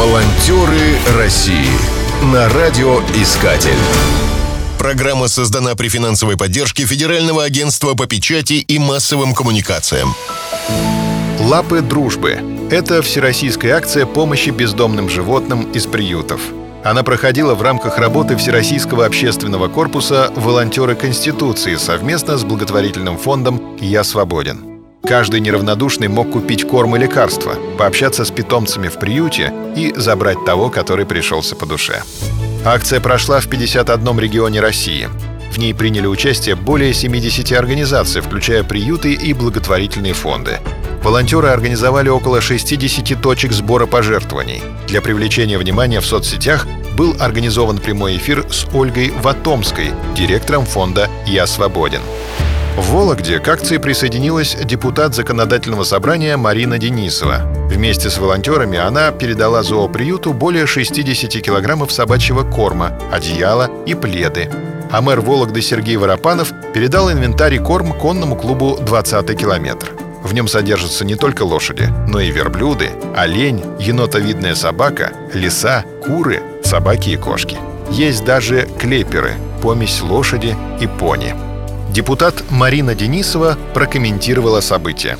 Волонтеры России на радиоискатель. Программа создана при финансовой поддержке Федерального агентства по печати и массовым коммуникациям. Лапы дружбы – это всероссийская акция помощи бездомным животным из приютов. Она проходила в рамках работы Всероссийского общественного корпуса «Волонтеры Конституции» совместно с благотворительным фондом «Я свободен». Каждый неравнодушный мог купить корм и лекарства, пообщаться с питомцами в приюте и забрать того, который пришелся по душе. Акция прошла в 51 регионе России. В ней приняли участие более 70 организаций, включая приюты и благотворительные фонды. Волонтеры организовали около 60 точек сбора пожертвований. Для привлечения внимания в соцсетях был организован прямой эфир с Ольгой Ватомской, директором фонда «Я свободен». В Вологде к акции присоединилась депутат законодательного собрания Марина Денисова. Вместе с волонтерами она передала зооприюту более 60 килограммов собачьего корма, одеяла и пледы. А мэр Вологды Сергей Воропанов передал инвентарь и корм конному клубу «20 километр». В нем содержатся не только лошади, но и верблюды, олень, енотовидная собака, лиса, куры, собаки и кошки. Есть даже клеперы – помесь лошади и пони – Депутат Марина Денисова прокомментировала событие.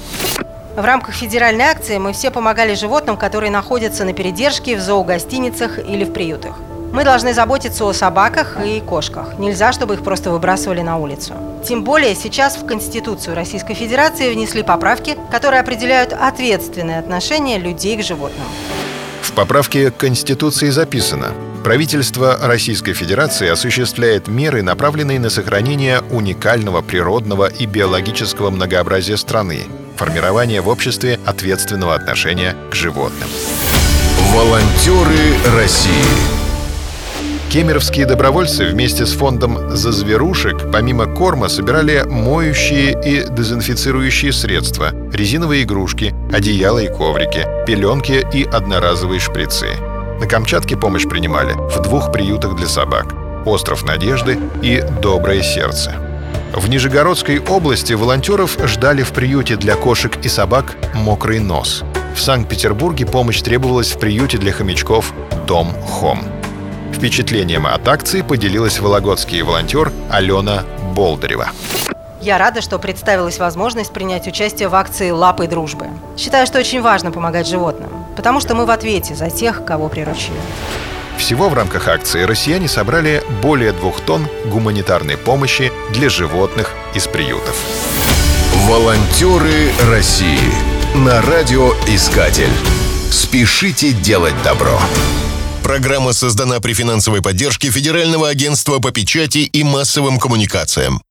В рамках федеральной акции мы все помогали животным, которые находятся на передержке в зоогостиницах или в приютах. Мы должны заботиться о собаках и кошках. Нельзя, чтобы их просто выбрасывали на улицу. Тем более сейчас в Конституцию Российской Федерации внесли поправки, которые определяют ответственное отношение людей к животным. В поправке к Конституции записано Правительство Российской Федерации осуществляет меры, направленные на сохранение уникального природного и биологического многообразия страны, формирование в обществе ответственного отношения к животным. Волонтеры России Кемеровские добровольцы вместе с фондом «За зверушек» помимо корма собирали моющие и дезинфицирующие средства, резиновые игрушки, одеяла и коврики, пеленки и одноразовые шприцы. На Камчатке помощь принимали в двух приютах для собак «Остров Надежды» и «Доброе сердце». В Нижегородской области волонтеров ждали в приюте для кошек и собак «Мокрый нос». В Санкт-Петербурге помощь требовалась в приюте для хомячков «Дом Хом». Впечатлением от акции поделилась вологодский волонтер Алена Болдырева. Я рада, что представилась возможность принять участие в акции «Лапы дружбы». Считаю, что очень важно помогать животным, потому что мы в ответе за тех, кого приручили. Всего в рамках акции россияне собрали более двух тонн гуманитарной помощи для животных из приютов. Волонтеры России на радиоискатель. Спешите делать добро. Программа создана при финансовой поддержке Федерального агентства по печати и массовым коммуникациям.